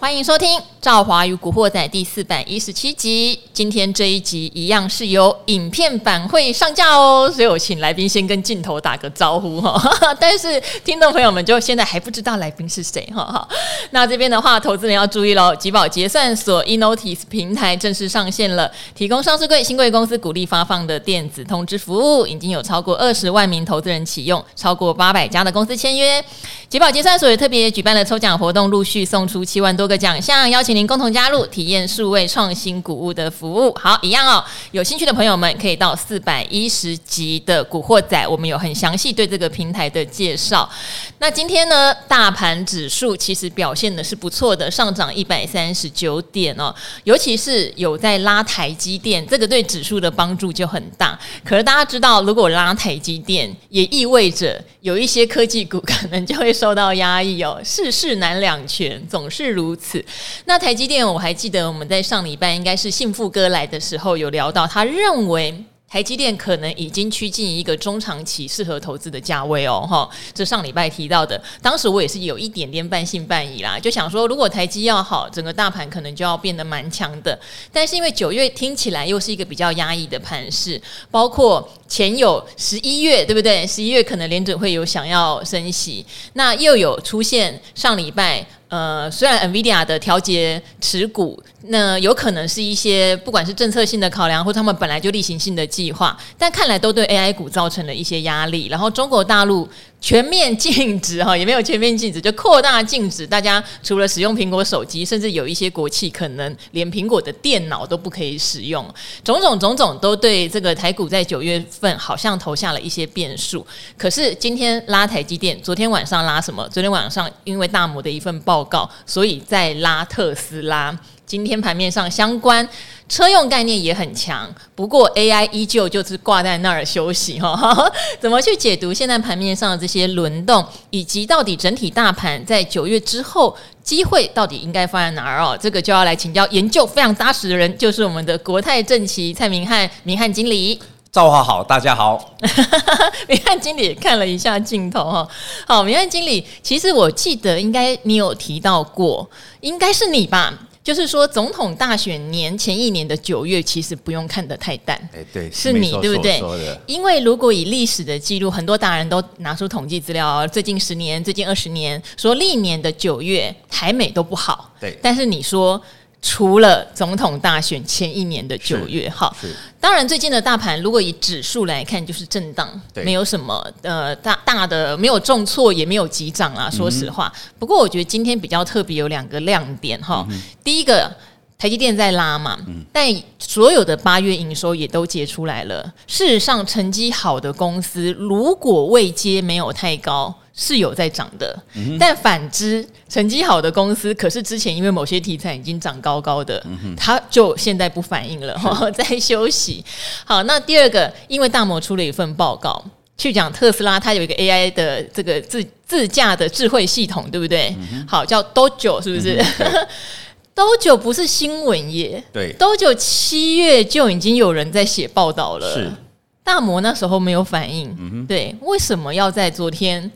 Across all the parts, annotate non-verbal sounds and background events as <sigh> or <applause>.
欢迎收听《赵华与古惑仔》第四百一十七集。今天这一集一样是由影片版会上架哦，所以我请来宾先跟镜头打个招呼哈。<laughs> 但是听众朋友们就现在还不知道来宾是谁哈。好，<laughs> 那这边的话，投资人要注意喽，集保结算所 Enotis 平台正式上线了，提供上市柜新贵公司鼓励发放的电子通知服务，已经有超过二十万名投资人启用，超过八百家的公司签约。集保结算所也特别举办了抽奖活动，陆续送出七万多个奖项，邀请您共同加入，体验数位创新谷物的服务。好，一样哦，有兴趣的朋友们可以到四百一十集的古惑仔，我们有很详细对这个平台的介绍。那今天呢，大盘指数其实表现的是不错的，上涨一百三十九点哦，尤其是有在拉台积电，这个对指数的帮助就很大。可是大家知道，如果拉台积电，也意味着有一些科技股可能就会。受到压抑哦，世事难两全，总是如此。那台积电，我还记得我们在上礼拜应该是幸福哥来的时候有聊到，他认为。台积电可能已经趋近一个中长期适合投资的价位哦，哈，这上礼拜提到的，当时我也是有一点点半信半疑啦，就想说如果台积要好，整个大盘可能就要变得蛮强的。但是因为九月听起来又是一个比较压抑的盘势，包括前有十一月，对不对？十一月可能联准会有想要升息，那又有出现上礼拜。呃，虽然 NVIDIA 的调节持股，那有可能是一些不管是政策性的考量，或他们本来就例行性的计划，但看来都对 AI 股造成了一些压力。然后中国大陆。全面禁止 <laughs> 哈，也没有全面禁止，就扩大禁止。大家除了使用苹果手机，甚至有一些国企可能连苹果的电脑都不可以使用。种种种种都对这个台股在九月份好像投下了一些变数。可是今天拉台积电，昨天晚上拉什么？昨天晚上因为大摩的一份报告，所以在拉特斯拉。今天盘面上相关车用概念也很强，不过 AI 依旧就是挂在那儿休息哈。<laughs> 怎么去解读现在盘面上的这些轮动，以及到底整体大盘在九月之后机会到底应该放在哪儿哦？这个就要来请教研究非常扎实的人，就是我们的国泰正奇蔡明翰明翰经理。赵华好，大家好。<laughs> 明翰经理看了一下镜头哈，好，明翰经理，其实我记得应该你有提到过，应该是你吧？就是说，总统大选年前一年的九月，其实不用看得太淡。哎，对，是你对不对？因为如果以历史的记录，很多大人都拿出统计资料，最近十年、最近二十年，说历年的九月台美都不好。对，但是你说。除了总统大选前一年的九月，哈，当然最近的大盘如果以指数来看，就是震荡，没有什么呃大大的没有重挫，也没有急涨啊。说实话，嗯、不过我觉得今天比较特别有两个亮点哈。嗯、第一个，台积电在拉嘛，嗯、但所有的八月营收也都结出来了。事实上，成绩好的公司如果位阶没有太高。是有在涨的，嗯、但反之，成绩好的公司，可是之前因为某些题材已经涨高高的，嗯、它就现在不反应了，是。<laughs> 在休息。好，那第二个，因为大摩出了一份报告，去讲特斯拉，它有一个 AI 的这个自自驾的智慧系统，对不对？嗯、好，叫 Dojo，是不是、嗯？<laughs> Dojo 不是新闻耶，对，Dojo 七月就已经有人在写报道了，是。大摩那时候没有反应，嗯、对，为什么要在昨天？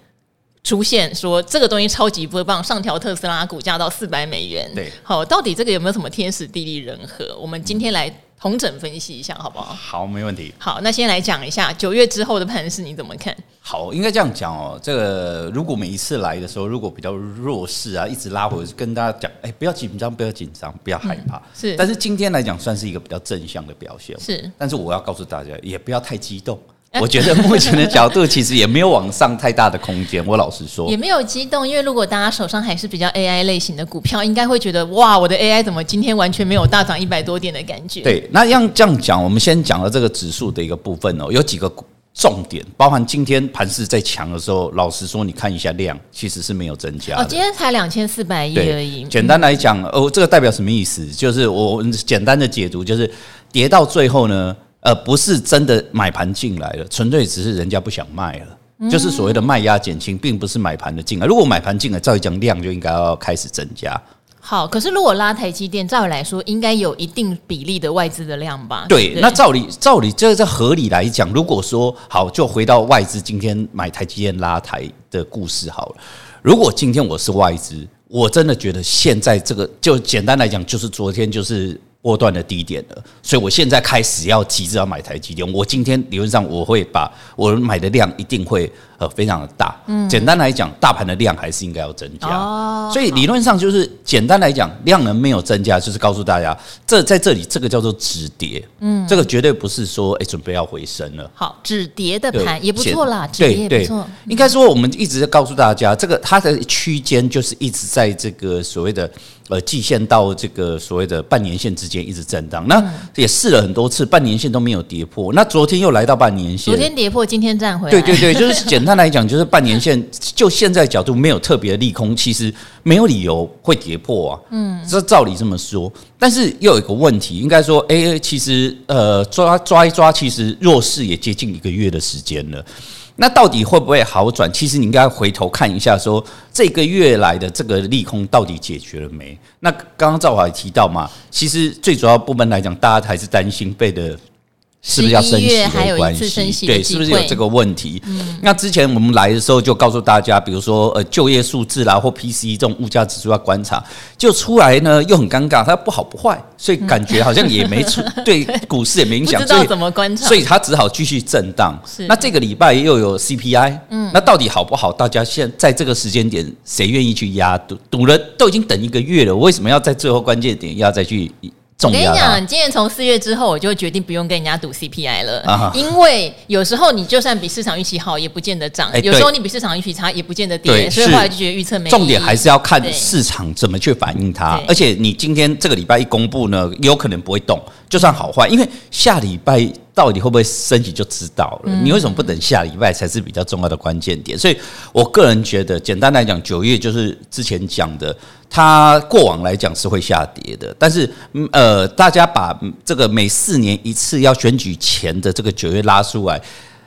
出现说这个东西超级棒，上调特斯拉股价到四百美元。对，好，到底这个有没有什么天时地利人和？我们今天来同整分析一下，好不好？好，没问题。好，那先来讲一下九月之后的盘势，你怎么看？好，应该这样讲哦。这个如果每一次来的时候，如果比较弱势啊，一直拉回，跟大家讲，哎，不要紧张，不要紧张，不要害怕。嗯、是，但是今天来讲，算是一个比较正向的表现。是，但是我要告诉大家，也不要太激动。<laughs> 我觉得目前的角度其实也没有往上太大的空间。我老实说，<laughs> 也没有激动，因为如果大家手上还是比较 AI 类型的股票，应该会觉得哇，我的 AI 怎么今天完全没有大涨一百多点的感觉？对，那样这样讲，我们先讲了这个指数的一个部分哦，有几个重点，包含今天盘势在强的时候，老实说，你看一下量，其实是没有增加的。哦，今天才两千四百亿而已。简单来讲，哦，这个代表什么意思？就是我简单的解读，就是跌到最后呢。呃，不是真的买盘进来了，纯粹只是人家不想卖了，嗯、就是所谓的卖压减轻，并不是买盘的进来。如果买盘进来，照理讲量就应该要开始增加。好，可是如果拉台积电，照理来说应该有一定比例的外资的量吧？对，对那照理照理这在合理来讲，如果说好，就回到外资今天买台积电拉台的故事好了。如果今天我是外资，我真的觉得现在这个就简单来讲，就是昨天就是。波段的低点了，所以我现在开始要急着要买台积电。我今天理论上我会把我买的量一定会呃非常的大。嗯，简单来讲，大盘的量还是应该要增加。哦，所以理论上就是简单来讲，量能没有增加，就是告诉大家，这在这里这个叫做止跌。嗯，这个绝对不是说哎准备要回升了。好，止跌的盘也不错啦，止跌也不错。应该说我们一直在告诉大家，这个它的区间就是一直在这个所谓的。呃，季线到这个所谓的半年线之间一直震荡，那也试了很多次，半年线都没有跌破。那昨天又来到半年线，昨天跌破，今天站回来。对对对，就是简单来讲，就是半年线就现在角度没有特别的利空，其实没有理由会跌破啊。嗯，这照理这么说，但是又有一个问题，应该说，哎，其实呃抓抓一抓，其实弱势也接近一个月的时间了。那到底会不会好转？其实你应该回头看一下，说这个月来的这个利空到底解决了没？那刚刚赵华也提到嘛，其实最主要部门来讲，大家还是担心费的。是不是要升息的关系？对，是不是有这个问题？嗯，那之前我们来的时候就告诉大家，比如说呃就业数字啦，或 PCE 这种物价指数要观察，就出来呢又很尴尬，它不好不坏，所以感觉好像也没出 <laughs> 对股市也没影响，所以怎么观察，所以它只好继续震荡。是，那这个礼拜又有 CPI，嗯，那到底好不好？大家现在在这个时间点，谁愿意去压赌？赌了都已经等一个月了，我为什么要在最后关键点要再去？我跟你讲，你今年从四月之后，我就决定不用跟人家赌 CPI 了，啊、因为有时候你就算比市场预期好，也不见得涨；欸、有时候你比市场预期差，也不见得跌。所以后来就觉得预测没重点，还是要看市场怎么去反映它。而且你今天这个礼拜一公布呢，有可能不会动，就算好坏，因为下礼拜。到底会不会升级就知道了。你为什么不等下礼拜才是比较重要的关键点？所以我个人觉得，简单来讲，九月就是之前讲的，它过往来讲是会下跌的。但是，呃，大家把这个每四年一次要选举前的这个九月拉出来。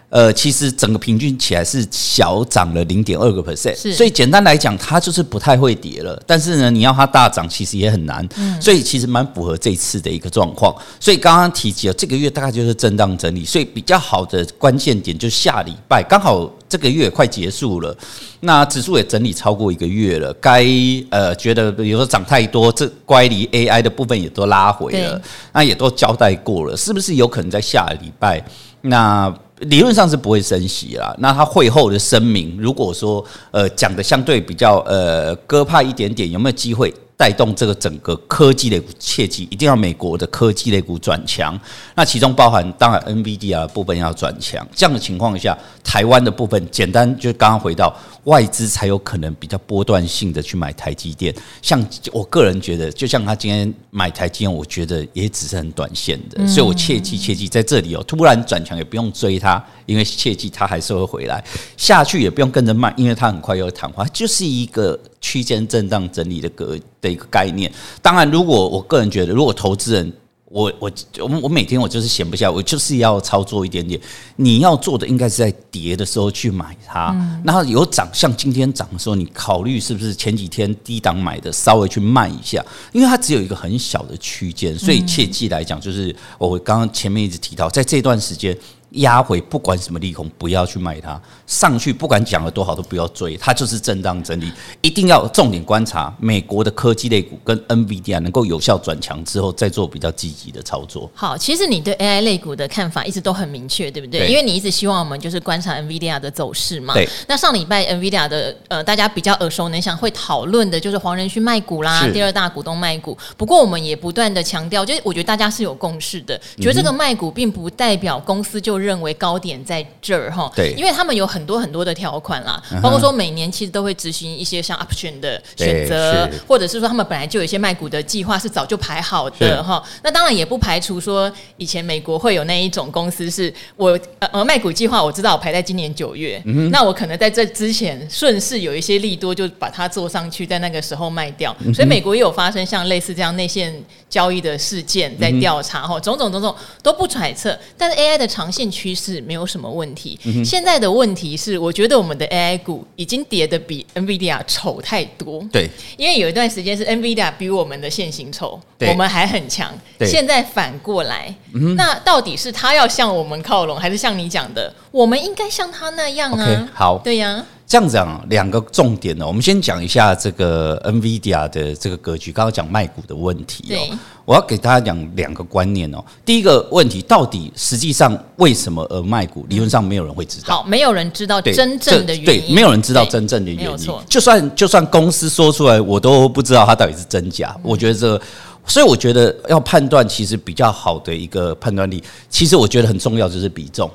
呃，其实整个平均起来是小涨了零点二个 percent，所以简单来讲，它就是不太会跌了。但是呢，你要它大涨，其实也很难。所以其实蛮符合这一次的一个状况。所以刚刚提及了这个月大概就是震荡整理，所以比较好的关键点就是下礼拜，刚好这个月快结束了，那指数也整理超过一个月了，该呃觉得比如说涨太多，这乖离 AI 的部分也都拉回了，那也都交代过了，是不是有可能在下礼拜那？理论上是不会升息啦。那他会后的声明，如果说呃讲的相对比较呃鸽派一点点，有没有机会？带动这个整个科技类股，切记一定要美国的科技类股转强。那其中包含当然 NVIDIA 部分要转强。这样的情况下，台湾的部分简单就刚刚回到外资才有可能比较波段性的去买台积电。像我个人觉得，就像他今天买台积电，我觉得也只是很短线的。所以我切记切记在这里哦，突然转强也不用追它，因为切记它还是会回来下去，也不用跟着卖，因为它很快又会昙化，就是一个。区间震荡整理的格的一个概念，当然，如果我个人觉得，如果投资人，我我我我每天我就是闲不下，我就是要操作一点点。你要做的应该是在跌的时候去买它，然后有涨，像今天涨的时候，你考虑是不是前几天低档买的，稍微去卖一下，因为它只有一个很小的区间，所以切记来讲，就是我刚刚前面一直提到，在这段时间。压回不管什么利空，不要去卖它。上去不管讲了多好，都不要追，它就是震荡整理。一定要重点观察美国的科技类股跟 NVIDIA 能够有效转强之后，再做比较积极的操作。好，其实你对 AI 类股的看法一直都很明确，对不对？对，因为你一直希望我们就是观察 NVIDIA 的走势嘛。对。那上礼拜 NVIDIA 的呃，大家比较耳熟能详会讨论的就是黄仁勋卖股啦，第二大股东卖股。不过我们也不断的强调，就是我觉得大家是有共识的，觉得这个卖股并不代表公司就认为高点在这儿哈，对，因为他们有很多很多的条款啦，包括说每年其实都会执行一些像 option 的选择，或者是说他们本来就有一些卖股的计划是早就排好的哈。那当然也不排除说以前美国会有那一种公司是我呃卖股计划，我知道我排在今年九月，那我可能在这之前顺势有一些利多就把它做上去，在那个时候卖掉。所以美国也有发生像类似这样内线交易的事件在调查哈，种种种种都不揣测，但是 AI 的长线趋势。没有什么问题。现在的问题是，我觉得我们的 AI 股已经跌的比 NVIDIA 丑太多。对，因为有一段时间是 NVIDIA 比我们的现行丑，我们还很强。现在反过来，那到底是他要向我们靠拢，还是像你讲的，我们应该像他那样啊？好，对呀。这样讲两个重点呢，我们先讲一下这个 NVIDIA 的这个格局。刚刚讲卖股的问题哦，我要给大家讲两个观念哦。第一个问题，到底实际上为什么而卖股？理论上没有人会知道。好，没有人知道真正的原因。对，没有人知道真正的原因。就算就算公司说出来，我都不知道它到底是真假。我觉得这，所以我觉得要判断，其实比较好的一个判断力，其实我觉得很重要，就是比重。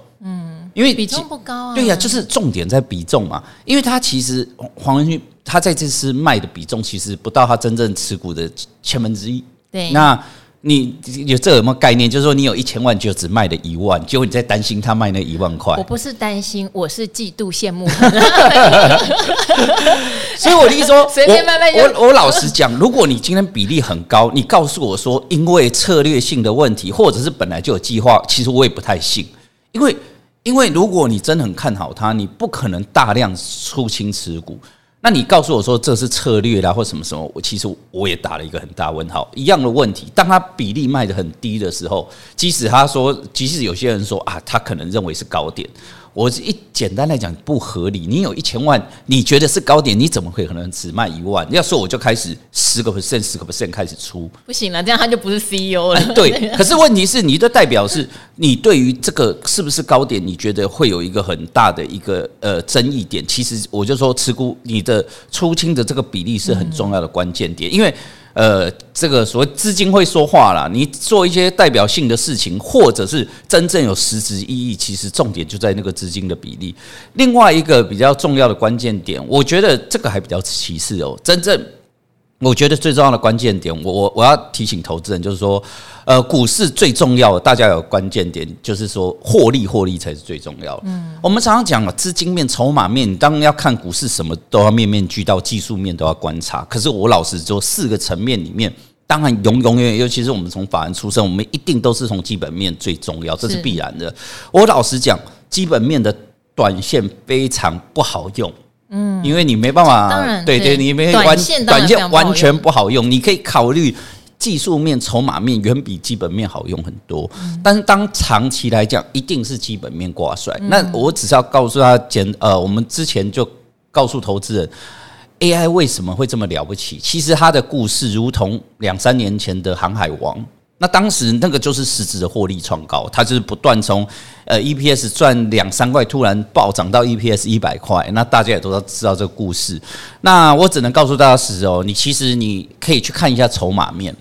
嗯。因为比重不高啊，对呀、啊，就是重点在比重嘛。因为他其实黄仁勋他在这次卖的比重其实不到他真正持股的千分之一。对，那你有这有没有概念？就是说你有一千万就只卖了一万，结果你在担心他卖那一万块。我不是担心，我是嫉妒羡慕。<laughs> 所以我的意思说，<laughs> 随便卖卖。我我老实讲，如果你今天比例很高，你告诉我说因为策略性的问题，或者是本来就有计划，其实我也不太信，因为。因为如果你真的很看好它，你不可能大量出清持股。那你告诉我说这是策略啦，或什么什么，我其实我也打了一个很大问号。一样的问题，当它比例卖得很低的时候，即使他说，即使有些人说啊，他可能认为是高点。我一简单来讲不合理，你有一千万，你觉得是高点，你怎么会可能只卖一万？要说我就开始十个 percent、十个 percent 开始出，不行了，这样他就不是 CEO 了。对，可是问题是，你的代表是你对于这个是不是高点，你觉得会有一个很大的一个呃争议点。其实我就说，持股你的出清的这个比例是很重要的关键点，因为。呃，这个所谓资金会说话啦，你做一些代表性的事情，或者是真正有实质意义，其实重点就在那个资金的比例。另外一个比较重要的关键点，我觉得这个还比较歧视哦，真正。我觉得最重要的关键点，我我我要提醒投资人，就是说，呃，股市最重要的，大家有关键点，就是说获利，获利才是最重要的。嗯，我们常常讲啊，资金面、筹码面，你当然要看股市，什么都要面面俱到，技术面都要观察。可是我老实说，四个层面里面，当然永永远远，尤其是我们从法人出身，我们一定都是从基本面最重要，这是必然的。我老实讲，基本面的短线非常不好用。嗯，因为你没办法，当然对对，你没完短线完全不好用。你可以考虑技术面、筹码面远比基本面好用很多。但是当长期来讲，一定是基本面挂帅。那我只是要告诉他，简呃，我们之前就告诉投资人，AI 为什么会这么了不起？其实它的故事如同两三年前的航海王。那当时那个就是实质的获利创高，它就是不断从呃 EPS 赚两三块，突然暴涨到 EPS 一百块。那大家也都知道这个故事。那我只能告诉大家是哦，你其实你可以去看一下筹码面。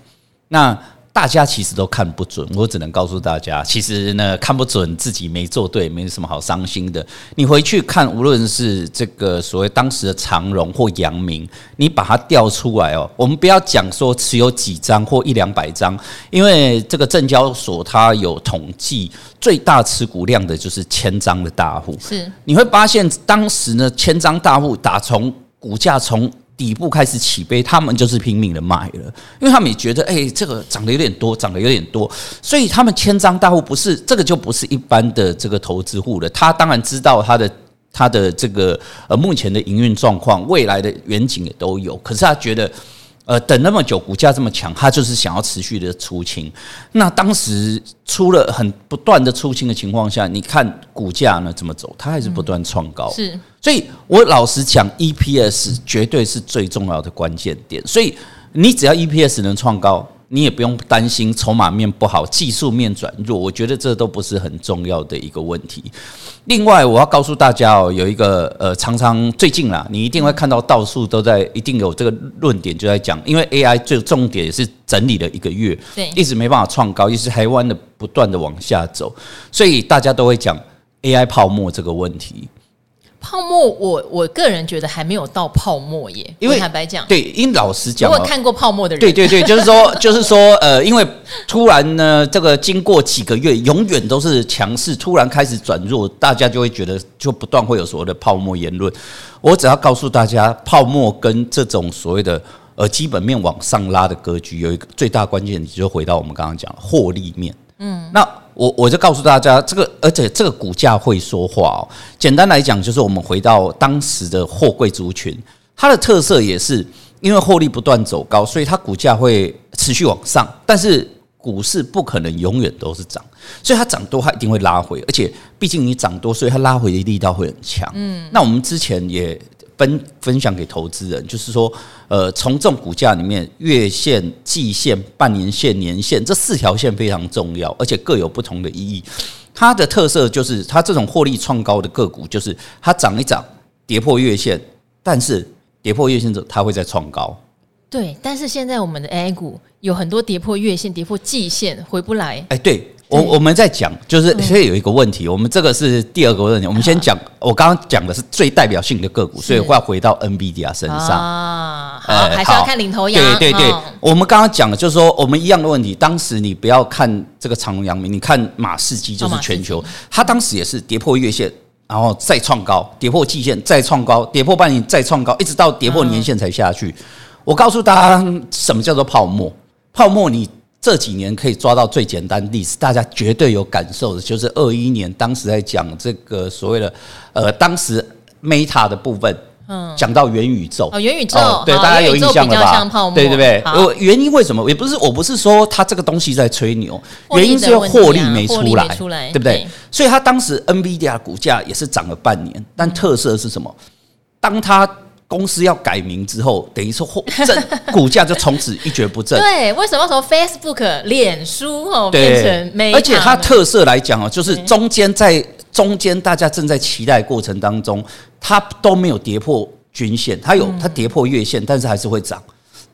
那大家其实都看不准，我只能告诉大家，其实呢看不准自己没做对，没什么好伤心的。你回去看，无论是这个所谓当时的长荣或阳明，你把它调出来哦。我们不要讲说持有几张或一两百张，因为这个证交所它有统计，最大持股量的就是千张的大户。是，你会发现当时呢，千张大户打从股价从。底部开始起飞，他们就是拼命的卖了，因为他们也觉得，哎、这个涨得有点多，涨得有点多，所以他们千张大户不是这个就不是一般的这个投资户了。他当然知道他的他的这个呃目前的营运状况，未来的远景也都有，可是他觉得。呃，等那么久，股价这么强，他就是想要持续的出清。那当时出了很不断的出清的情况下，你看股价呢怎么走？它还是不断创高。是，所以我老实讲，EPS 绝对是最重要的关键点。所以你只要 EPS 能创高。你也不用担心筹码面不好，技术面转弱，我觉得这都不是很重要的一个问题。另外，我要告诉大家哦，有一个呃，常常最近啦，你一定会看到到处都在，一定有这个论点就在讲，因为 AI 最重点也是整理了一个月，对，一直没办法创高，一直台湾的不断的往下走，所以大家都会讲 AI 泡沫这个问题。泡沫，我我个人觉得还没有到泡沫耶。因为坦白讲，对，因为老实讲，如果看过泡沫的人，对对对，就是说，就是说，呃，因为突然呢，这个经过几个月，永远都是强势，突然开始转弱，大家就会觉得，就不断会有所谓的泡沫言论。我只要告诉大家，泡沫跟这种所谓的呃基本面往上拉的格局，有一个最大关键，你就回到我们刚刚讲的获利面。嗯，那。我我就告诉大家，这个而且这个股价会说话哦。简单来讲，就是我们回到当时的货柜族群，它的特色也是因为获利不断走高，所以它股价会持续往上。但是股市不可能永远都是涨，所以它涨多它一定会拉回，而且毕竟你涨多，所以它拉回的力道会很强。嗯，那我们之前也分分享给投资人，就是说，呃，从这种股价里面，月线、季线、半年线、年线这四条线非常重要，而且各有不同的意义。它的特色就是，它这种获利创高的个股，就是它涨一涨，跌破月线，但是跌破月线之后，它会再创高。对，但是现在我们的 AI 股有很多跌破月线、跌破季线回不来。哎，对我我们在讲，就是所以有一个问题，我们这个是第二个问题。我们先讲，我刚刚讲的是最代表性的个股，所以会要回到 NVIDIA 身上啊。好，还是要看领头羊。对对对，我们刚刚讲的就是说，我们一样的问题。当时你不要看这个长隆阳明，你看马士基就是全球，它当时也是跌破月线，然后再创高，跌破季线再创高，跌破半年再创高，一直到跌破年线才下去。我告诉大家，什么叫做泡沫？泡沫，你这几年可以抓到最简单的例子，大家绝对有感受的，就是二一年当时在讲这个所谓的呃，当时 Meta 的部分，嗯，讲到元宇宙，哦，元宇宙，对，大家有印象了吧？对对对，我原因为什么？也不是，我不是说它这个东西在吹牛，原因是因为获利没出来，对不对？所以它当时 NVIDIA 股价也是涨了半年，但特色是什么？当它公司要改名之后，等于说正 <laughs> 股价就从此一蹶不振。对，为什么从 Facebook、脸书哦变成 Meta？而且它特色来讲哦，就是中间在中间大家正在期待过程当中，它都没有跌破均线，它有它跌破月线，但是还是会涨。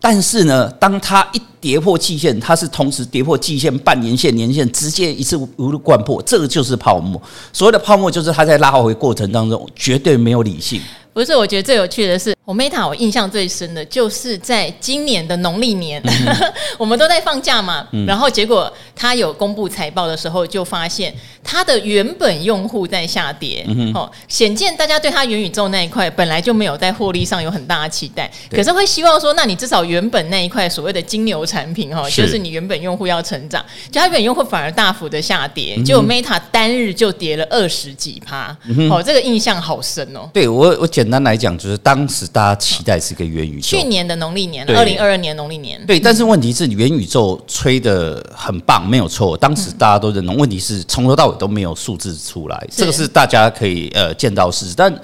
但是呢，当它一跌破季线，它是同时跌破季线、半年线、年线，直接一次无路贯破，这个就是泡沫。所谓的泡沫，就是它在拉回过程当中绝对没有理性。不是，我觉得最有趣的是，我 Meta 我印象最深的就是在今年的农历年，<laughs> 我们都在放假嘛，嗯、然后结果他有公布财报的时候，就发现他的原本用户在下跌，嗯、哼。哦，显见大家对他元宇宙那一块本来就没有在获利上有很大的期待，可是会希望说，那你至少原本那一块所谓的金牛产品哈，是。就是你原本用户要成长，就他原本用户反而大幅的下跌，结果 Meta 单日就跌了二十几趴，嗯、哼。哦，这个印象好深哦。对我我简。简单来讲，就是当时大家期待是一个元宇宙。去年的农历年，二零二二年农历年。对，但是问题是元宇宙吹得很棒，没有错。当时大家都认同。问题是从头到尾都没有数字出来，这个是大家可以呃见到事实。但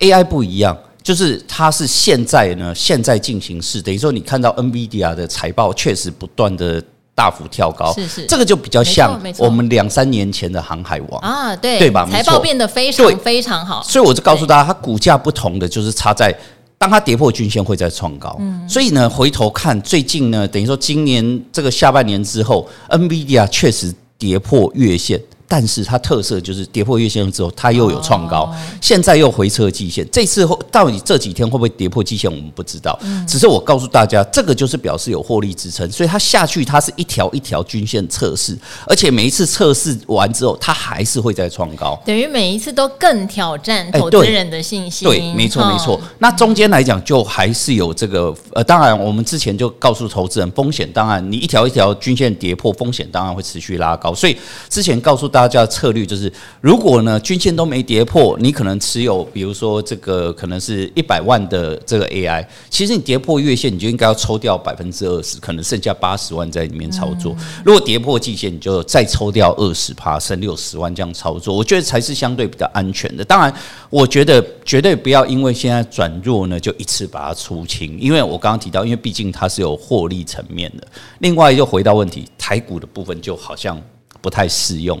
AI 不一样，就是它是现在呢，现在进行式。等于说，你看到 NVIDIA 的财报确实不断的。大幅跳高，是是，这个就比较像我们两三年前的航海王啊，对对吧？财报变得非常非常好，所以我就告诉大家，它股价不同的就是差在，当它跌破均线会再创高。所以呢，回头看最近呢，等于说今年这个下半年之后，NVIDIA 确实跌破月线。但是它特色就是跌破月线之后，它又有创高，现在又回撤季线。这次到底这几天会不会跌破季线，我们不知道。只是我告诉大家，这个就是表示有获利支撑，所以它下去它是一条一条均线测试，而且每一次测试完之后，它还是会再创高，等于每一次都更挑战投资人的信心。对，没错没错。那中间来讲，就还是有这个呃，当然我们之前就告诉投资人，风险当然你一条一条均线跌破，风险当然会持续拉高。所以之前告诉。大家的策略就是，如果呢均线都没跌破，你可能持有，比如说这个可能是一百万的这个 AI，其实你跌破月线，你就应该要抽掉百分之二十，可能剩下八十万在里面操作。如果跌破季线，你就再抽掉二十趴，剩六十万这样操作，我觉得才是相对比较安全的。当然，我觉得绝对不要因为现在转弱呢，就一次把它出清，因为我刚刚提到，因为毕竟它是有获利层面的。另外又回到问题，台股的部分就好像不太适用。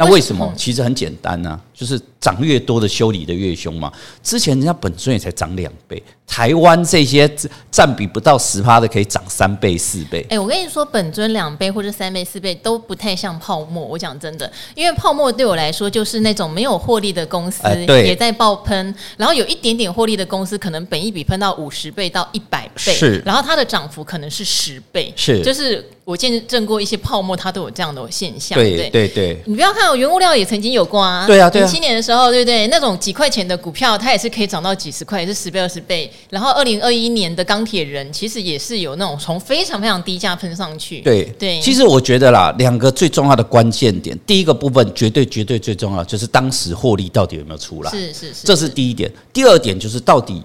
那为什么？其实很简单呢、啊，就是涨越多的修理的越凶嘛。之前人家本尊也才涨两倍。台湾这些占比不到十趴的，可以涨三倍四倍。哎，我跟你说，本尊两倍或者三倍四倍都不太像泡沫。我讲真的，因为泡沫对我来说就是那种没有获利的公司也在爆喷，然后有一点点获利的公司，可能本一比喷到五十倍到一百倍，是，然后它的涨幅可能是十倍，是，就是我见证过一些泡沫，它都有这样的现象。对对对，你不要看，原物料也曾经有过啊。对啊，对啊，零七年的时候，对不对？那种几块钱的股票，它也是可以涨到几十块，也是十倍二十倍。然后，二零二一年的钢铁人其实也是有那种从非常非常低价喷上去。对对，其实我觉得啦，两个最重要的关键点，第一个部分绝对绝对最重要，就是当时获利到底有没有出来？是是是，这是第一点。第二点就是到底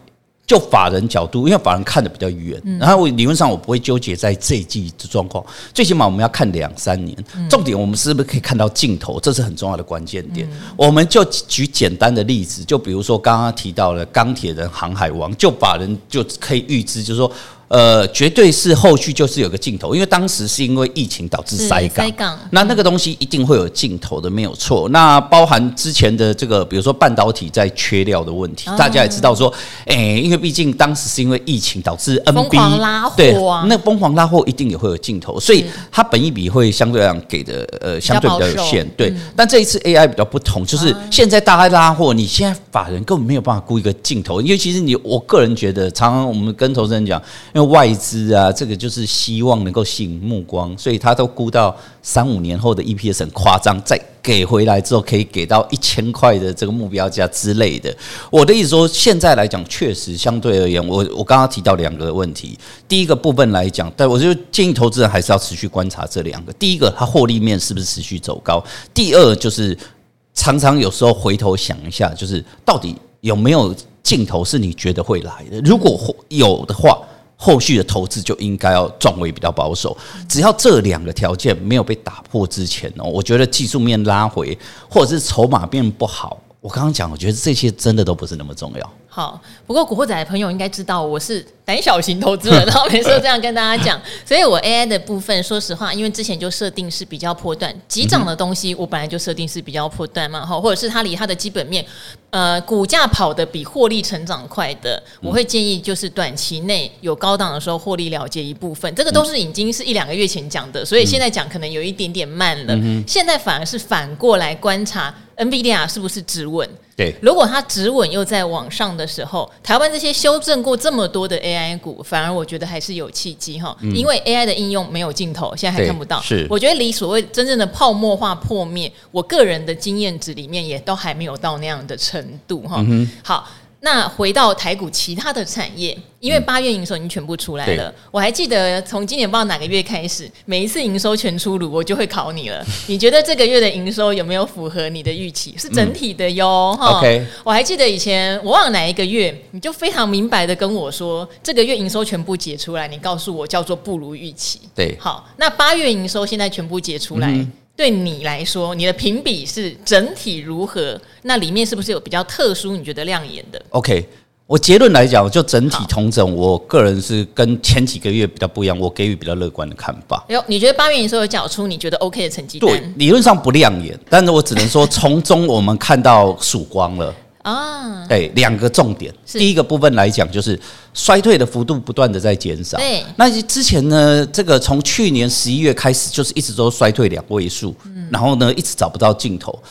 就法人角度，因为法人看的比较远，然后我理论上我不会纠结在这一季的状况，最起码我们要看两三年。重点我们是不是可以看到尽头？这是很重要的关键点。我们就举简单的例子，就比如说刚刚提到了钢铁人、航海王，就法人就可以预知，就是说。呃，绝对是后续就是有个尽头，因为当时是因为疫情导致塞港，塞港，那那个东西一定会有尽头的，没有错。那包含之前的这个，比如说半导体在缺料的问题，大家也知道说，哎，因为毕竟当时是因为疫情导致 NB 对，那疯狂拉货一定也会有尽头，所以它本一比会相对来讲给的呃相对比较有限，对。但这一次 AI 比较不同，就是现在大家拉货，你现在法人根本没有办法估一个尽头，因为其实你我个人觉得，常常我们跟投资人讲。因为外资啊，这个就是希望能够吸引目光，所以他都估到三五年后的 EPS 很夸张，再给回来之后可以给到一千块的这个目标价之类的。我的意思说，现在来讲确实相对而言，我我刚刚提到两个问题，第一个部分来讲，但我就建议投资人还是要持续观察这两个。第一个，它获利面是不是持续走高？第二，就是常常有时候回头想一下，就是到底有没有尽头是你觉得会来的？如果有的话。后续的投资就应该要转为比较保守，只要这两个条件没有被打破之前哦，我觉得技术面拉回或者是筹码变不好，我刚刚讲，我觉得这些真的都不是那么重要。好，不过古惑仔的朋友应该知道我是胆小型投资人，<laughs> 然后每次都这样跟大家讲，所以我 AI 的部分，说实话，因为之前就设定是比较波段急涨的东西，我本来就设定是比较波段嘛，哈，或者是它离它的基本面，呃，股价跑得比获利成长快的，我会建议就是短期内有高档的时候获利了结一部分，这个都是已经是一两个月前讲的，所以现在讲可能有一点点慢了，现在反而是反过来观察 NVIDIA 是不是止稳。对，如果它止稳又在往上的时候，台湾这些修正过这么多的 AI 股，反而我觉得还是有契机哈，因为 AI 的应用没有尽头，现在还看不到。是，我觉得离所谓真正的泡沫化破灭，我个人的经验值里面也都还没有到那样的程度哈。好。那回到台股其他的产业，因为八月营收已经全部出来了。我还记得从今年不知道哪个月开始，每一次营收全出炉，我就会考你了。<laughs> 你觉得这个月的营收有没有符合你的预期？是整体的哟，哈。OK，我还记得以前我忘了哪一个月，你就非常明白的跟我说，这个月营收全部解出来，你告诉我叫做不如预期。对，好，那八月营收现在全部解出来。对你来说，你的评比是整体如何？那里面是不是有比较特殊、你觉得亮眼的？OK，我结论来讲，就整体同整，我个人是跟前几个月比较不一样，我给予比较乐观的看法。哟，你觉得八月营收有缴出你觉得 OK 的成绩单？对，理论上不亮眼，但是我只能说从中我们看到曙光了。啊，对，两个重点。第一个部分来讲，就是衰退的幅度不断的在减少。对，那之前呢，这个从去年十一月开始，就是一直都衰退两位数，然后呢，一直找不到尽头。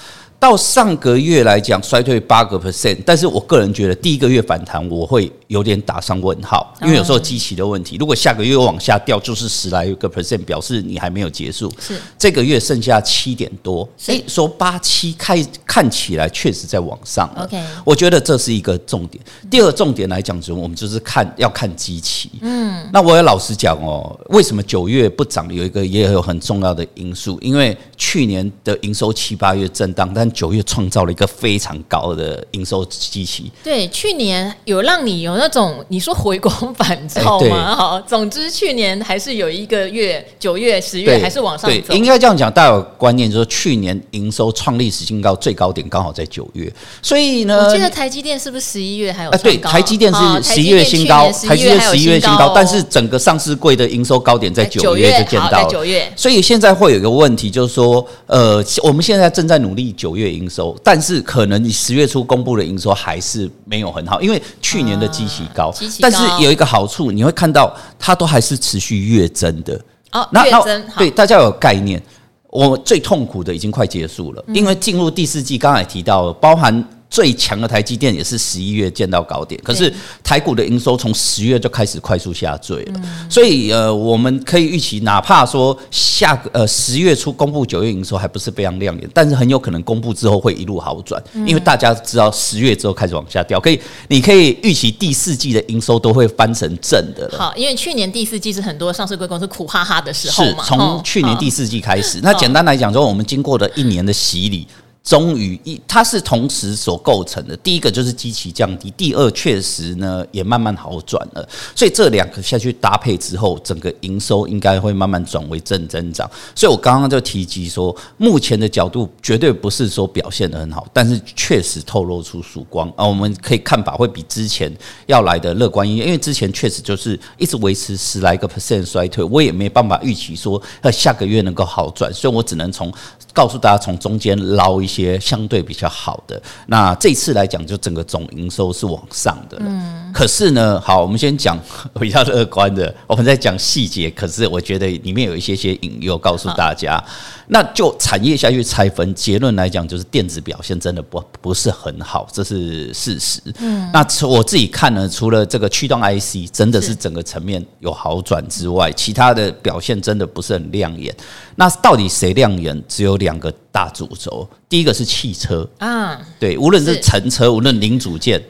到上个月来讲，衰退八个 percent，但是我个人觉得第一个月反弹，我会有点打上问号，因为有时候基期的问题。如果下个月往下掉，就是十来个 percent，表示你还没有结束。是这个月剩下七点多，所以说八七看看起来确实在往上。OK，我觉得这是一个重点。第二重点来讲，就我们就是看要看基期。嗯，那我也老实讲哦，为什么九月不涨？有一个也有很重要的因素，因为去年的营收七八月震荡，但九月创造了一个非常高的营收机器。对，去年有让你有那种你说回光返照吗？好，总之去年还是有一个月，九月、十月还是往上走。对，应该这样讲，大家有观念就是去年营收创历史新高，最高点刚好在九月。所以呢，我记得台积电是不是十一月还有？啊，对，台积电是十一月新高，台积电十一月新高，但是整个上市柜的营收高点在九月就见到了。九月，所以现在会有一个问题，就是说，呃，我们现在正在努力九月。月营收，但是可能你十月初公布的营收还是没有很好，因为去年的基期高，但是有一个好处，你会看到它都还是持续月增的。哦，那月增，对，大家有概念，我最痛苦的已经快结束了，因为进入第四季，刚才提到了，包含。最强的台积电也是十一月见到高点，可是台股的营收从十月就开始快速下坠了，所以呃，我们可以预期，哪怕说下个呃十月初公布九月营收还不是非常亮眼，但是很有可能公布之后会一路好转，因为大家知道十月之后开始往下掉，可以你可以预期第四季的营收都会翻成正的了。好，因为去年第四季是很多上市贵公司苦哈哈的时候嘛，从去年第四季开始。那简单来讲说，我们经过了一年的洗礼。终于一，它是同时所构成的。第一个就是基期降低，第二确实呢也慢慢好转了。所以这两个下去搭配之后，整个营收应该会慢慢转为正增长。所以我刚刚就提及说，目前的角度绝对不是说表现得很好，但是确实透露出曙光啊。我们可以看法会比之前要来的乐观一点，因为之前确实就是一直维持十来个 percent 衰退，我也没办法预期说呃下个月能够好转，所以我只能从告诉大家从中间捞一些。相对比较好的，那这次来讲，就整个总营收是往上的。嗯，可是呢，好，我们先讲比较乐观的，我们在讲细节。可是我觉得里面有一些些隐忧，告诉大家。那就产业下去拆分，结论来讲，就是电子表现真的不不是很好，这是事实。嗯，那我自己看呢，除了这个驱动 IC 真的是整个层面有好转之外，其他的表现真的不是很亮眼。那到底谁亮眼？只有两个大主轴，第一个是汽车啊，对，无论是乘车，无论零组件。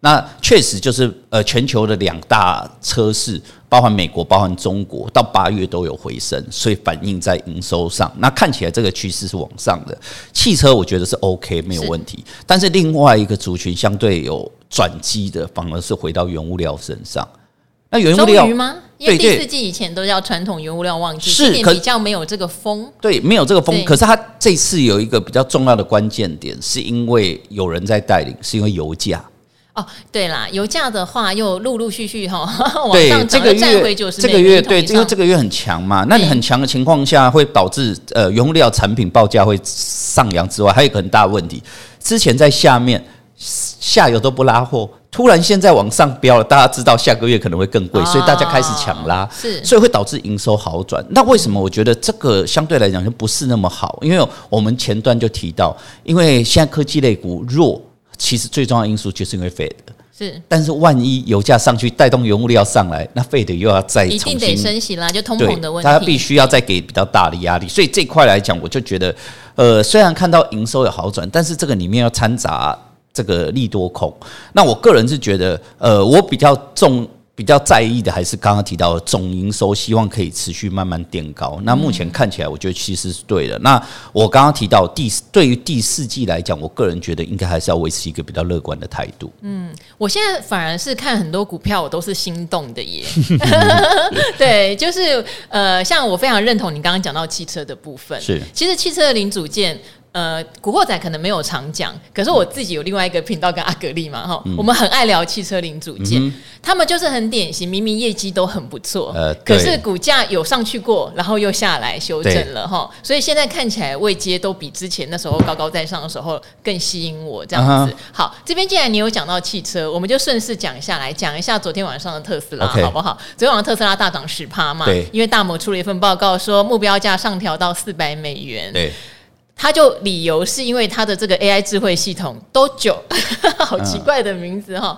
那确实就是呃，全球的两大车市，包含美国、包含中国，到八月都有回升，所以反映在营收上。那看起来这个趋势是往上的。汽车我觉得是 OK 没有问题，但是另外一个族群相对有转机的，反而是回到原物料身上。那原物料吗？因为第四季以前都叫传统原物料旺季，是比较没有这个风。对，没有这个风。可是它这次有一个比较重要的关键点，是因为有人在带领，是因为油价。哦，对啦，油价的话又陆陆续续哈 <laughs> 往上涨，再回就是这个月对，因为这个月很强嘛，那你很强的情况下会导致呃原物料产品报价会上扬之外，还有一个很大的问题，之前在下面下游都不拉货，突然现在往上飙了，大家知道下个月可能会更贵，所以大家开始抢拉，是，所以会导致营收好转。那为什么我觉得这个相对来讲就不是那么好？因为我们前段就提到，因为现在科技类股弱。其实最重要因素就是因为 Fed 是，但是万一油价上去带动原物料上来，那 Fed 又要再重新一定得升息啦，就通膨的问题，大家必须要再给比较大的压力。所以这块来讲，我就觉得，呃，虽然看到营收有好转，但是这个里面要掺杂这个利多空。那我个人是觉得，呃，我比较重。比较在意的还是刚刚提到的总营收，希望可以持续慢慢垫高。那目前看起来，我觉得其实是对的。那我刚刚提到第对于第四季来讲，我个人觉得应该还是要维持一个比较乐观的态度。嗯，我现在反而是看很多股票，我都是心动的耶。<laughs> 对，就是呃，像我非常认同你刚刚讲到汽车的部分，是其实汽车的零组件。呃，古惑仔可能没有常讲，可是我自己有另外一个频道跟阿格力嘛，哈、嗯，我们很爱聊汽车零组件，嗯、他们就是很典型，明明业绩都很不错，呃，可是股价有上去过，然后又下来修正了，哈，所以现在看起来位阶都比之前那时候高高在上的时候更吸引我这样子。好，这边既然你有讲到汽车，我们就顺势讲下来，讲一下昨天晚上的特斯拉好不好？昨天晚上特斯拉大涨十趴嘛，对，因为大摩出了一份报告说目标价上调到四百美元，对。他就理由是因为他的这个 AI 智慧系统都久，<laughs> 好奇怪的名字哈。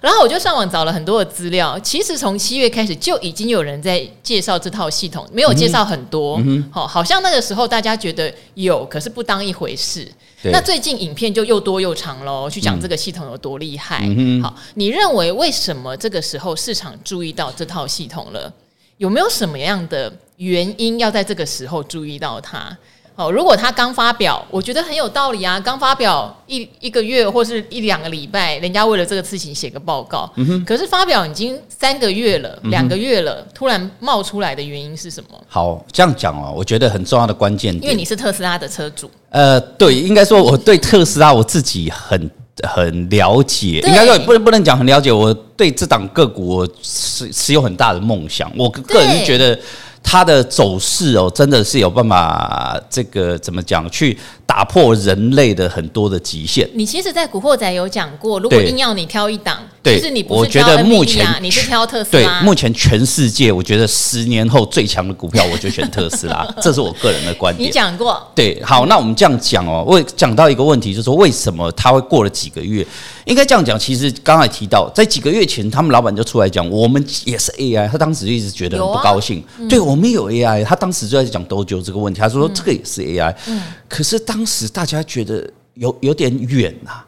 然后我就上网找了很多的资料，其实从七月开始就已经有人在介绍这套系统，没有介绍很多，好，好像那个时候大家觉得有，可是不当一回事。那最近影片就又多又长喽，去讲这个系统有多厉害。嗯好，你认为为什么这个时候市场注意到这套系统了？有没有什么样的原因要在这个时候注意到它？哦，如果他刚发表，我觉得很有道理啊。刚发表一一个月或是一两个礼拜，人家为了这个事情写个报告。可是发表已经三个月了，两个月了，突然冒出来的原因是什么？好，这样讲哦，我觉得很重要的关键，因为你是特斯拉的车主。呃，对，应该说我对特斯拉我自己很很了解，应该说不能不能讲很了解。我对这档个股我是是有很大的梦想，我个人是觉得。它的走势哦，真的是有办法，这个怎么讲，去打破人类的很多的极限。你其实，在古惑仔有讲过，如果硬要你挑一档，对，其实你不是挑 NVIDIA，你是挑特斯拉。对，目前全世界，我觉得十年后最强的股票，我就选特斯拉，<laughs> 这是我个人的观点。你讲过，对，好，那我们这样讲哦，我讲到一个问题，就是说为什么它会过了几个月？应该这样讲，其实刚才提到，在几个月前，他们老板就出来讲，我们也是 AI，他当时就一直觉得很不高兴。啊嗯、对，我们有 AI，他当时就在讲 Dojo 这个问题，他说这个也是 AI。嗯、可是当时大家觉得有有点远呐、啊。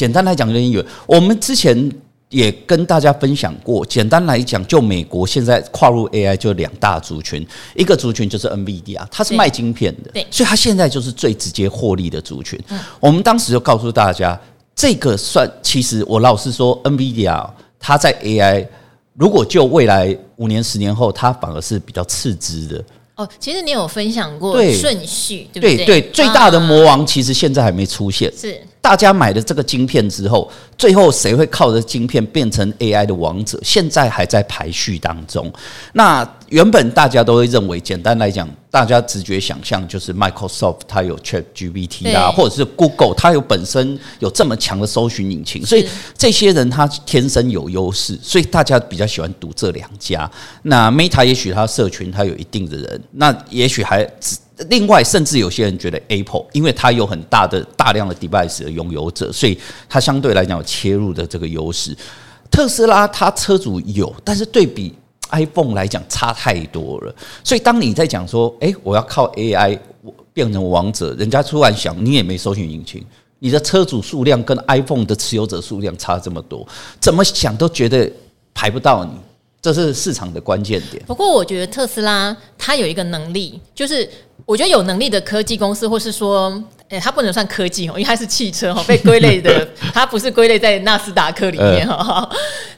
简单来讲有点远。我们之前也跟大家分享过。简单来讲，就美国现在跨入 AI 就两大族群，一个族群就是 NVIDIA，它是卖晶片的，对，所以它现在就是最直接获利的族群。我们当时就告诉大家，这个算其实我老实说，NVIDIA 它在 AI，如果就未来五年、十年后，它反而是比较次之的。哦，其实你有分享过顺序，对，对不对？对对，最大的魔王其实现在还没出现。是大家买了这个晶片之后，最后谁会靠着晶片变成 AI 的王者？现在还在排序当中。那原本大家都会认为，简单来讲，大家直觉想象就是 Microsoft 它有 ChatGPT 啊，或者是 Google 它有本身有这么强的搜寻引擎，所以这些人他天生有优势，所以大家比较喜欢读这两家。那 Meta 也许它社群它有一定的人，那也许还。另外，甚至有些人觉得 Apple，因为它有很大的大量的 device 的拥有者，所以它相对来讲有切入的这个优势。特斯拉它车主有，但是对比 iPhone 来讲差太多了。所以当你在讲说，诶，我要靠 AI 变成王者，人家突然想，你也没搜寻引擎，你的车主数量跟 iPhone 的持有者数量差这么多，怎么想都觉得排不到你。这是市场的关键点。不过，我觉得特斯拉它有一个能力，就是我觉得有能力的科技公司，或是说，诶，它不能算科技哦，因为它是汽车哦，被归类的，<laughs> 它不是归类在纳斯达克里面哈。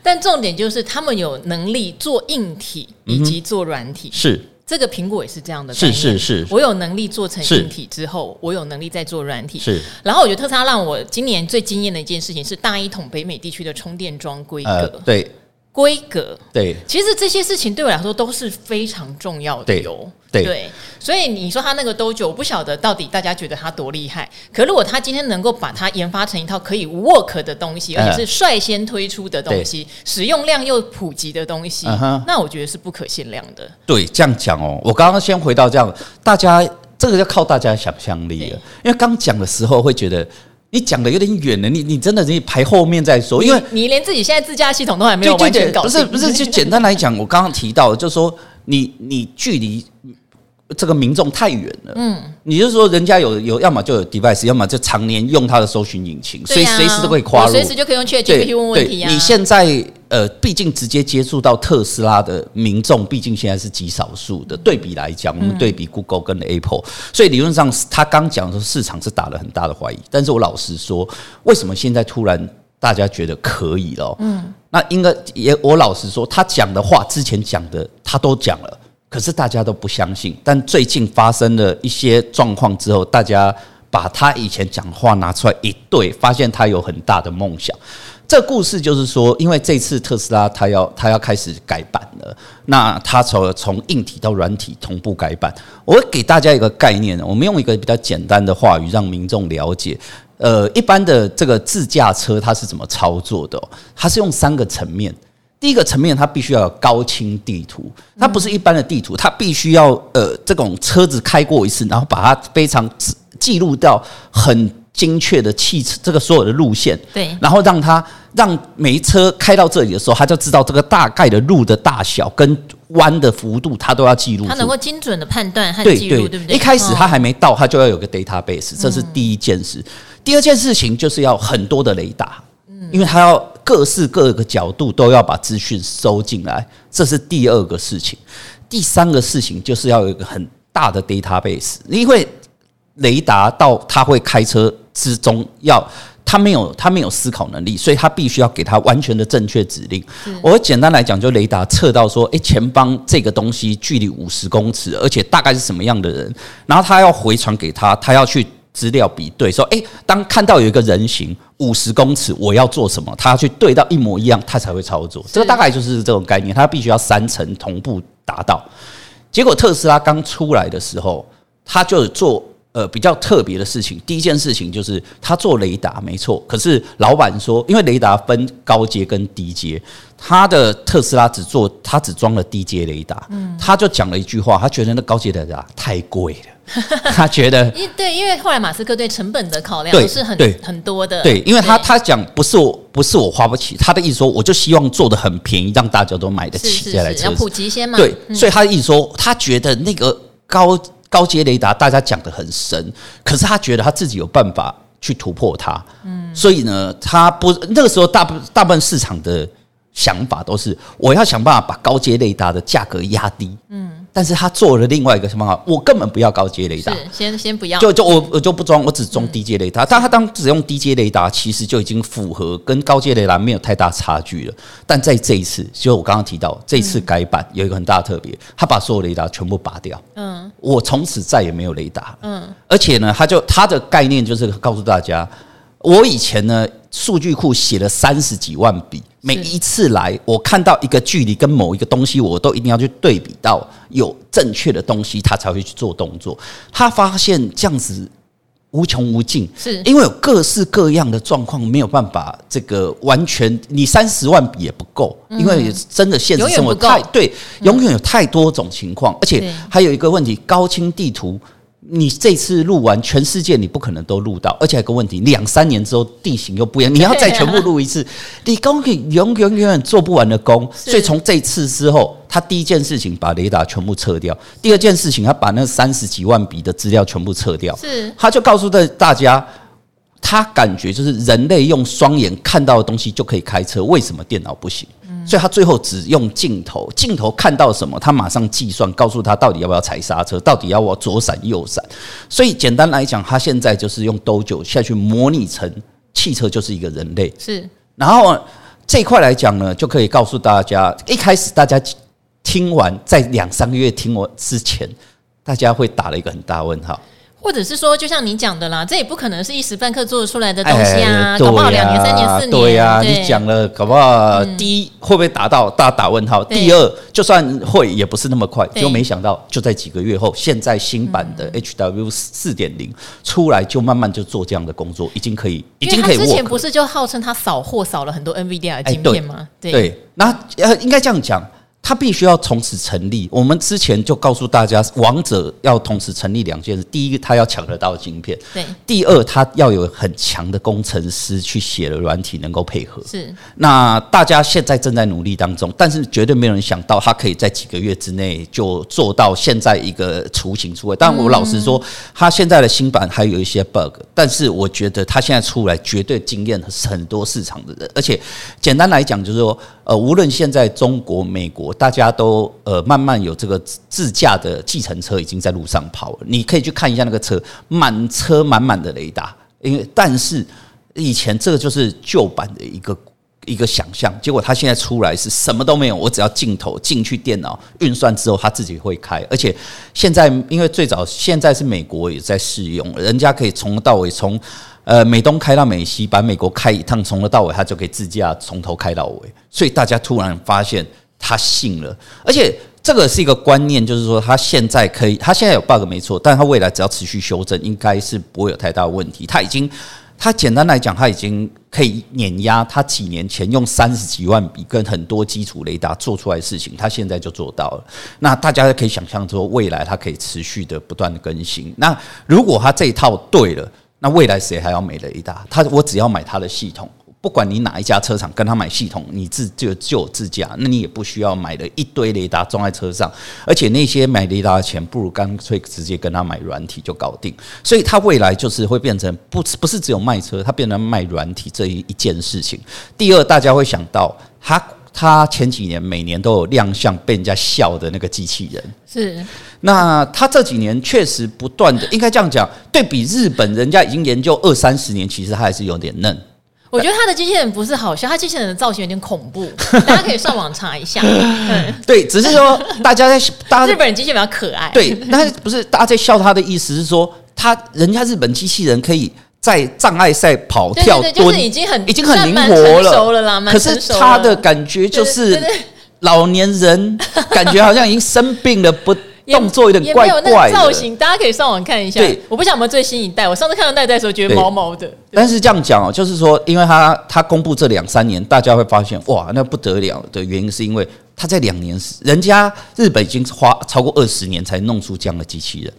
但重点就是，他们有能力做硬体以及做软体。是这个苹果也是这样的。是是是，我有能力做成硬体之后，我有能力再做软体。是。然后，我觉得特斯拉让我今年最惊艳的一件事情是大一统北美地区的充电桩规格。对。规格对，其实这些事情对我来说都是非常重要的哟。对，对，所以你说他那个 Dojo，我不晓得到底大家觉得他多厉害。可如果他今天能够把它研发成一套可以 work 的东西，而且是率先推出的东西，使用量又普及的东西，那我觉得是不可限量的。对，这样讲哦，我刚刚先回到这样，大家这个要靠大家想象力了，因为刚讲的时候会觉得。你讲的有点远了，你你真的你排后面再说，因为你，你连自己现在自驾系统都还没有完全搞定。不是不是，就简单来讲，我刚刚提到，就是说你你距离。这个民众太远了，嗯，你就是说人家有有，要么就有 device，要么就常年用它的搜寻引擎，所以随时都可以跨入，随时就可以用 ChatGPT 问问题啊。你现在呃，毕竟直接接触到特斯拉的民众，毕竟现在是极少数的。对比来讲，我们对比 Google 跟 Apple，所以理论上他刚讲的市场是打了很大的怀疑。但是我老实说，为什么现在突然大家觉得可以了？嗯，那应该也我老实说，他讲的话之前讲的他都讲了。可是大家都不相信，但最近发生了一些状况之后，大家把他以前讲话拿出来一对，发现他有很大的梦想。这故事就是说，因为这次特斯拉它要它要开始改版了，那它从从硬体到软体同步改版。我给大家一个概念，我们用一个比较简单的话语让民众了解。呃，一般的这个自驾车它是怎么操作的？它是用三个层面。第一个层面，它必须要有高清地图，它不是一般的地图，它必须要呃，这种车子开过一次，然后把它非常记录到很精确的汽车这个所有的路线，对，然后让他让每一车开到这里的时候，他就知道这个大概的路的大小跟弯的幅度，他都要记录。他能够精准的判断和记录，对不对？一开始他还没到，他就要有个 database，这是第一件事。第二件事情就是要很多的雷达。嗯因为他要各式各个角度都要把资讯收进来，这是第二个事情。第三个事情就是要有一个很大的 database，因为雷达到他会开车之中，要他没有他没有思考能力，所以他必须要给他完全的正确指令。我简单来讲，就雷达测到说，诶，前方这个东西距离五十公尺，而且大概是什么样的人，然后他要回传给他，他要去。资料比对说，诶，当看到有一个人形五十公尺，我要做什么？他要去对到一模一样，他才会操作。这个大概就是这种概念，他必须要三层同步达到。结果特斯拉刚出来的时候，他就做呃比较特别的事情。第一件事情就是他做雷达没错，可是老板说，因为雷达分高阶跟低阶，他的特斯拉只做他只装了低阶雷达，嗯，他就讲了一句话，他觉得那高阶雷达太贵了。他觉得，<laughs> 因对，因为后来马斯克对成本的考量是很很多的。对，因为他他讲不是我不是我花不起，他的意思说我就希望做的很便宜，让大家都买得起这台车。要普及先嘛。对，所以他的意思说，他觉得那个高高阶雷达大家讲得很神，可是他觉得他自己有办法去突破它。嗯，所以呢，他不那个时候大部大部分市场的想法都是我要想办法把高阶雷达的价格压低。嗯。但是他做了另外一个什么？我根本不要高阶雷达，先先不要，就就我我就不装，我只装低阶雷达。但他当只用低阶雷达，其实就已经符合跟高阶雷达没有太大差距了。但在这一次，就我刚刚提到，这一次改版有一个很大的特别，他把所有雷达全部拔掉。嗯，我从此再也没有雷达。嗯，而且呢，他就他的概念就是告诉大家，我以前呢。数据库写了三十几万笔，每一次来，我看到一个距离跟某一个东西，我都一定要去对比到有正确的东西，他才会去做动作。他发现这样子无穷无尽，是。因为有各式各样的状况，没有办法这个完全，你三十万笔也不够，因为真的现实生活太对，永远有太多种情况，而且还有一个问题，高清地图。你这次录完全世界，你不可能都录到，而且还有个问题，两三年之后地形又不一样，<laughs> 你要再全部录一次，<laughs> 你工可以永远永远做不完的工。所以从这次之后，他第一件事情把雷达全部撤掉，第二件事情他把那三十几万笔的资料全部撤掉，是他就告诉大大家，他感觉就是人类用双眼看到的东西就可以开车，为什么电脑不行？所以他最后只用镜头，镜头看到什么，他马上计算，告诉他到底要不要踩刹车，到底要我左闪右闪。所以简单来讲，他现在就是用 Dojo 下去模拟成汽车就是一个人类。是，然后这一块来讲呢，就可以告诉大家，一开始大家听完，在两三个月听我之前，大家会打了一个很大问号。或者是说，就像你讲的啦，这也不可能是一时半刻做得出来的东西啊，搞不好两年、三年、四年。对呀，你讲了，搞不好第一会不会达到，大家打问号。第二，就算会，也不是那么快。就没想到，就在几个月后，现在新版的 HW 四点零出来，就慢慢就做这样的工作，已经可以，已经可以。之前不是就号称他扫货扫了很多 NVIDIA 的晶片吗？对，那呃，应该这样讲。它必须要同时成立。我们之前就告诉大家，王者要同时成立两件事：第一个，他要抢得到晶片；对，第二，他要有很强的工程师去写的软体能够配合。是。那大家现在正在努力当中，但是绝对没有人想到，他可以在几个月之内就做到现在一个雏形出来。但我老实说，他现在的新版还有一些 bug，但是我觉得他现在出来绝对惊艳很多市场的人。而且简单来讲，就是说，呃，无论现在中国、美国。大家都呃慢慢有这个自驾的计程车已经在路上跑了，你可以去看一下那个车，满车满满的雷达。因为但是以前这个就是旧版的一个一个想象，结果它现在出来是什么都没有，我只要镜头进去电脑运算之后，它自己会开。而且现在因为最早现在是美国也在试用，人家可以从头到尾从呃美东开到美西，把美国开一趟从头到尾，它就可以自驾从头开到尾。所以大家突然发现。他信了，而且这个是一个观念，就是说他现在可以，他现在有 bug 没错，但他未来只要持续修正，应该是不会有太大问题。他已经，他简单来讲，他已经可以碾压他几年前用三十几万笔跟很多基础雷达做出来的事情，他现在就做到了。那大家可以想象说，未来他可以持续的不断的更新。那如果他这一套对了，那未来谁还要买雷达？他我只要买他的系统。不管你哪一家车厂跟他买系统，你自就就有自驾，那你也不需要买了一堆雷达装在车上，而且那些买雷达的钱，不如干脆直接跟他买软体就搞定。所以他未来就是会变成不不是只有卖车，他变成卖软体这一一件事情。第二，大家会想到他他前几年每年都有亮相被人家笑的那个机器人，是那他这几年确实不断的，应该这样讲，对比日本，人家已经研究二三十年，其实他还是有点嫩。我觉得他的机器人不是好笑，他机器人的造型有点恐怖，大家可以上网查一下。<laughs> 对，只是说大家在大家日本人机器人比较可爱。对，但是不是大家在笑他的意思是说，他人家日本机器人可以在障碍赛跑跳蹲，就是已经很已经很灵活了，了可是他的感觉就是老年人，感觉好像已经生病了不。动作有点怪怪的，那造型，大家可以上网看一下。对，我不晓得我们最新一代，我上次看到那代的时候觉得毛毛的。但是这样讲哦，就是说，因为他他公布这两三年，大家会发现哇，那不得了的原因是因为他在两年时，人家日本已经花超过二十年才弄出这样的机器人。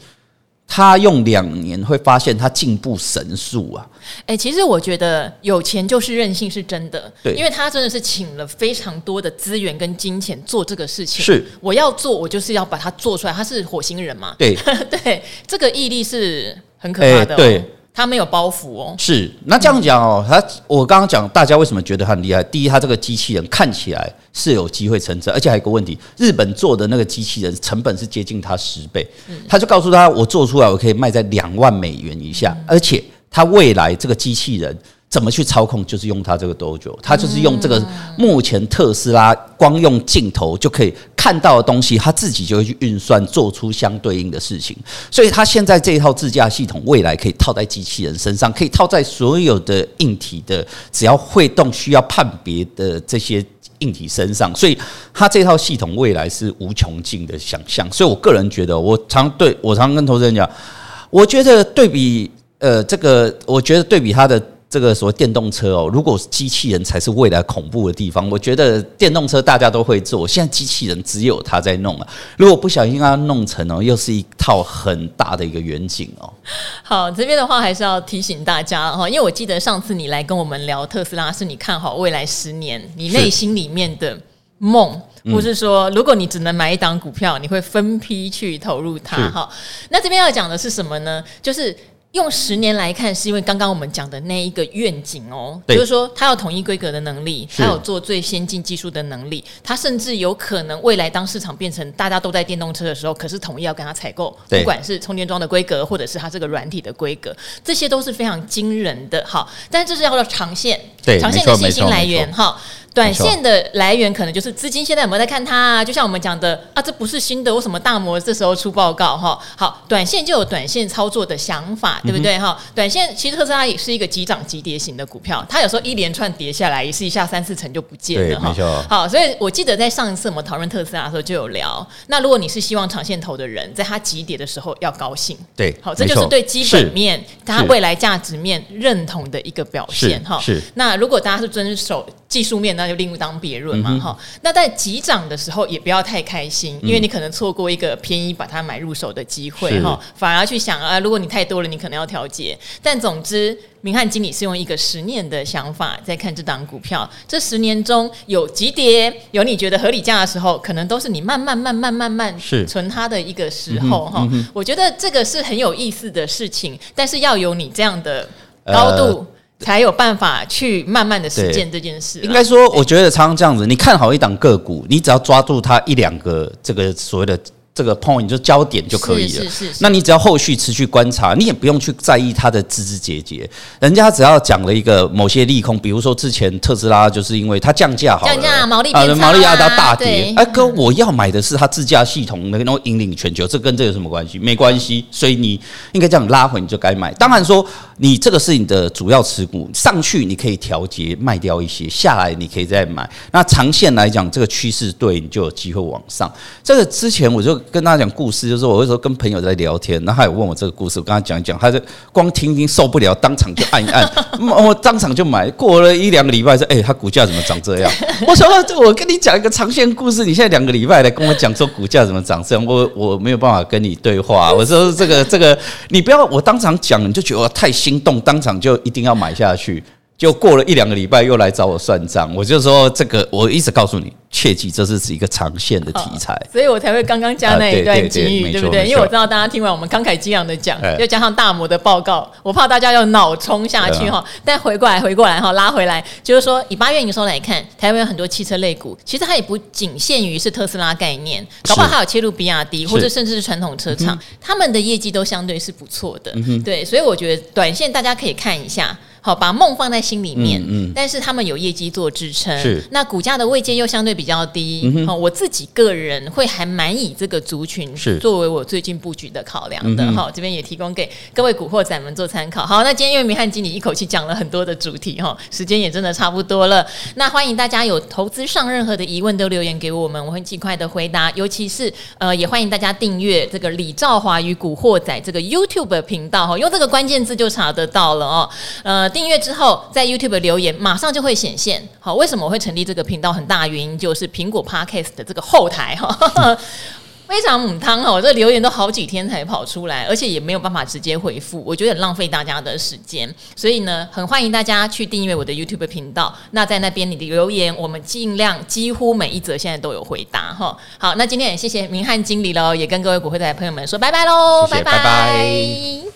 他用两年会发现他进步神速啊！哎，其实我觉得有钱就是任性是真的，对，因为他真的是请了非常多的资源跟金钱做这个事情。是，我要做，我就是要把它做出来。他是火星人嘛？对，<laughs> 对，这个毅力是很可怕的哦。对，他没有包袱哦。是，那这样讲哦，他我刚刚讲，大家为什么觉得他很厉害？第一，他这个机器人看起来是有机会成真，而且还有一个问题，日本做的那个机器人成本是接近他十倍，他就告诉他，我做出来我可以卖在两万美元以下，而且他未来这个机器人。怎么去操控？就是用它这个 Dojo，它就是用这个目前特斯拉光用镜头就可以看到的东西，它自己就会去运算，做出相对应的事情。所以它现在这一套自驾系统，未来可以套在机器人身上，可以套在所有的硬体的，只要会动需要判别的这些硬体身上。所以它这套系统未来是无穷尽的想象。所以我个人觉得，我常对我常跟投资人讲，我觉得对比呃这个，我觉得对比它的。这个所谓电动车哦，如果机器人才是未来恐怖的地方，我觉得电动车大家都会做，现在机器人只有他在弄啊。如果不小心让它弄成哦，又是一套很大的一个远景哦。好，这边的话还是要提醒大家哈，因为我记得上次你来跟我们聊特斯拉，是你看好未来十年，你内心里面的梦，或是说，如果你只能买一档股票，你会分批去投入它。哈，那这边要讲的是什么呢？就是。用十年来看，是因为刚刚我们讲的那一个愿景哦，就是说它有统一规格的能力，它有做最先进技术的能力，它甚至有可能未来当市场变成大家都在电动车的时候，可是统一要跟它采购，不管是充电桩的规格，或者是它这个软体的规格，这些都是非常惊人的。好，但这是要做长线，长线的信心来源哈。短线的来源可能就是资金，现在有没有在看它啊？就像我们讲的啊，这不是新的，为什么大摩这时候出报告哈？好，短线就有短线操作的想法，对不对哈？短线其实特斯拉也是一个急涨急跌型的股票，它有时候一连串跌下来，也是一下三四成就不见了哈。好，所以我记得在上一次我们讨论特斯拉的时候就有聊，那如果你是希望长线投的人，在它急跌的时候要高兴，对，好，这就是对基本面它未来价值面认同的一个表现哈。是，那如果大家是遵守。技术面那就另当别论嘛，哈、嗯。那在急涨的时候也不要太开心，因为你可能错过一个便宜把它买入手的机会，哈。反而去想啊，如果你太多了，你可能要调节。但总之，明翰经理是用一个十年的想法在看这档股票。这十年中有急跌，有你觉得合理价的时候，可能都是你慢慢、慢慢、慢慢存它的一个时候，哈。我觉得这个是很有意思的事情，但是要有你这样的高度。呃才有办法去慢慢的实践这件事。应该说，我觉得常常这样子，你看好一档个股，你只要抓住它一两个这个所谓的。这个 point 就焦点就可以了。是是是是，那你只要后续持续观察，你也不用去在意它的枝枝节节。人家只要讲了一个某些利空，比如说之前特斯拉就是因为它降价好了，降价毛利变差，毛利压到大跌。哎哥，我要买的是它自驾系统能够引领全球，这跟这有什么关系？没关系。所以你应该这样拉回你就该买。当然说你这个是你的主要持股，上去你可以调节卖掉一些，下来你可以再买。那长线来讲，这个趋势对你就有机会往上。这个之前我就。跟他讲故事，就是我有时候跟朋友在聊天，然后他也问我这个故事，我跟他讲一讲，他就光听听受不了，当场就按一按，<laughs> 我当场就买。过了一两个礼拜说，哎，他股价怎么长这样？<laughs> 我说，我跟你讲一个长线故事，你现在两个礼拜来跟我讲说股价怎么长这样，我我没有办法跟你对话。我说这个这个，你不要我当场讲，你就觉得我太心动，当场就一定要买下去。就过了一两个礼拜，又来找我算账，我就说这个，我一直告诉你。切记，这是是一个长线的题材，所以我才会刚刚加那一段金语，对不对？因为我知道大家听完我们慷慨激昂的讲，又加上大摩的报告，我怕大家要脑冲下去哈。但回过来，回过来哈，拉回来，就是说以八月营收来看，台湾有很多汽车类股，其实它也不仅限于是特斯拉概念，搞不好还有切入比亚迪，或者甚至是传统车厂，他们的业绩都相对是不错的。对，所以我觉得短线大家可以看一下，好，把梦放在心里面。嗯，但是他们有业绩做支撑，是那股价的位阶又相对比。比较低，好、嗯，我自己个人会还蛮以这个族群是作为我最近布局的考量的，好、嗯，这边也提供给各位古惑仔们做参考。好，那今天因为明翰经理一口气讲了很多的主题，哈，时间也真的差不多了。那欢迎大家有投资上任何的疑问都留言给我们，我会尽快的回答。尤其是呃，也欢迎大家订阅这个李兆华与古惑仔这个 YouTube 频道，哈，用这个关键字就查得到了哦。呃，订阅之后在 YouTube 留言马上就会显现。好，为什么我会成立这个频道？很大原因就。是苹果 Podcast 的这个后台哈，<laughs> 非常母汤哈，我这个留言都好几天才跑出来，而且也没有办法直接回复，我觉得很浪费大家的时间，所以呢，很欢迎大家去订阅我的 YouTube 频道。那在那边你的留言，我们尽量几乎每一则现在都有回答哈。好，那今天也谢谢明翰经理喽，也跟各位股会的朋友们说拜拜喽，拜拜。拜拜。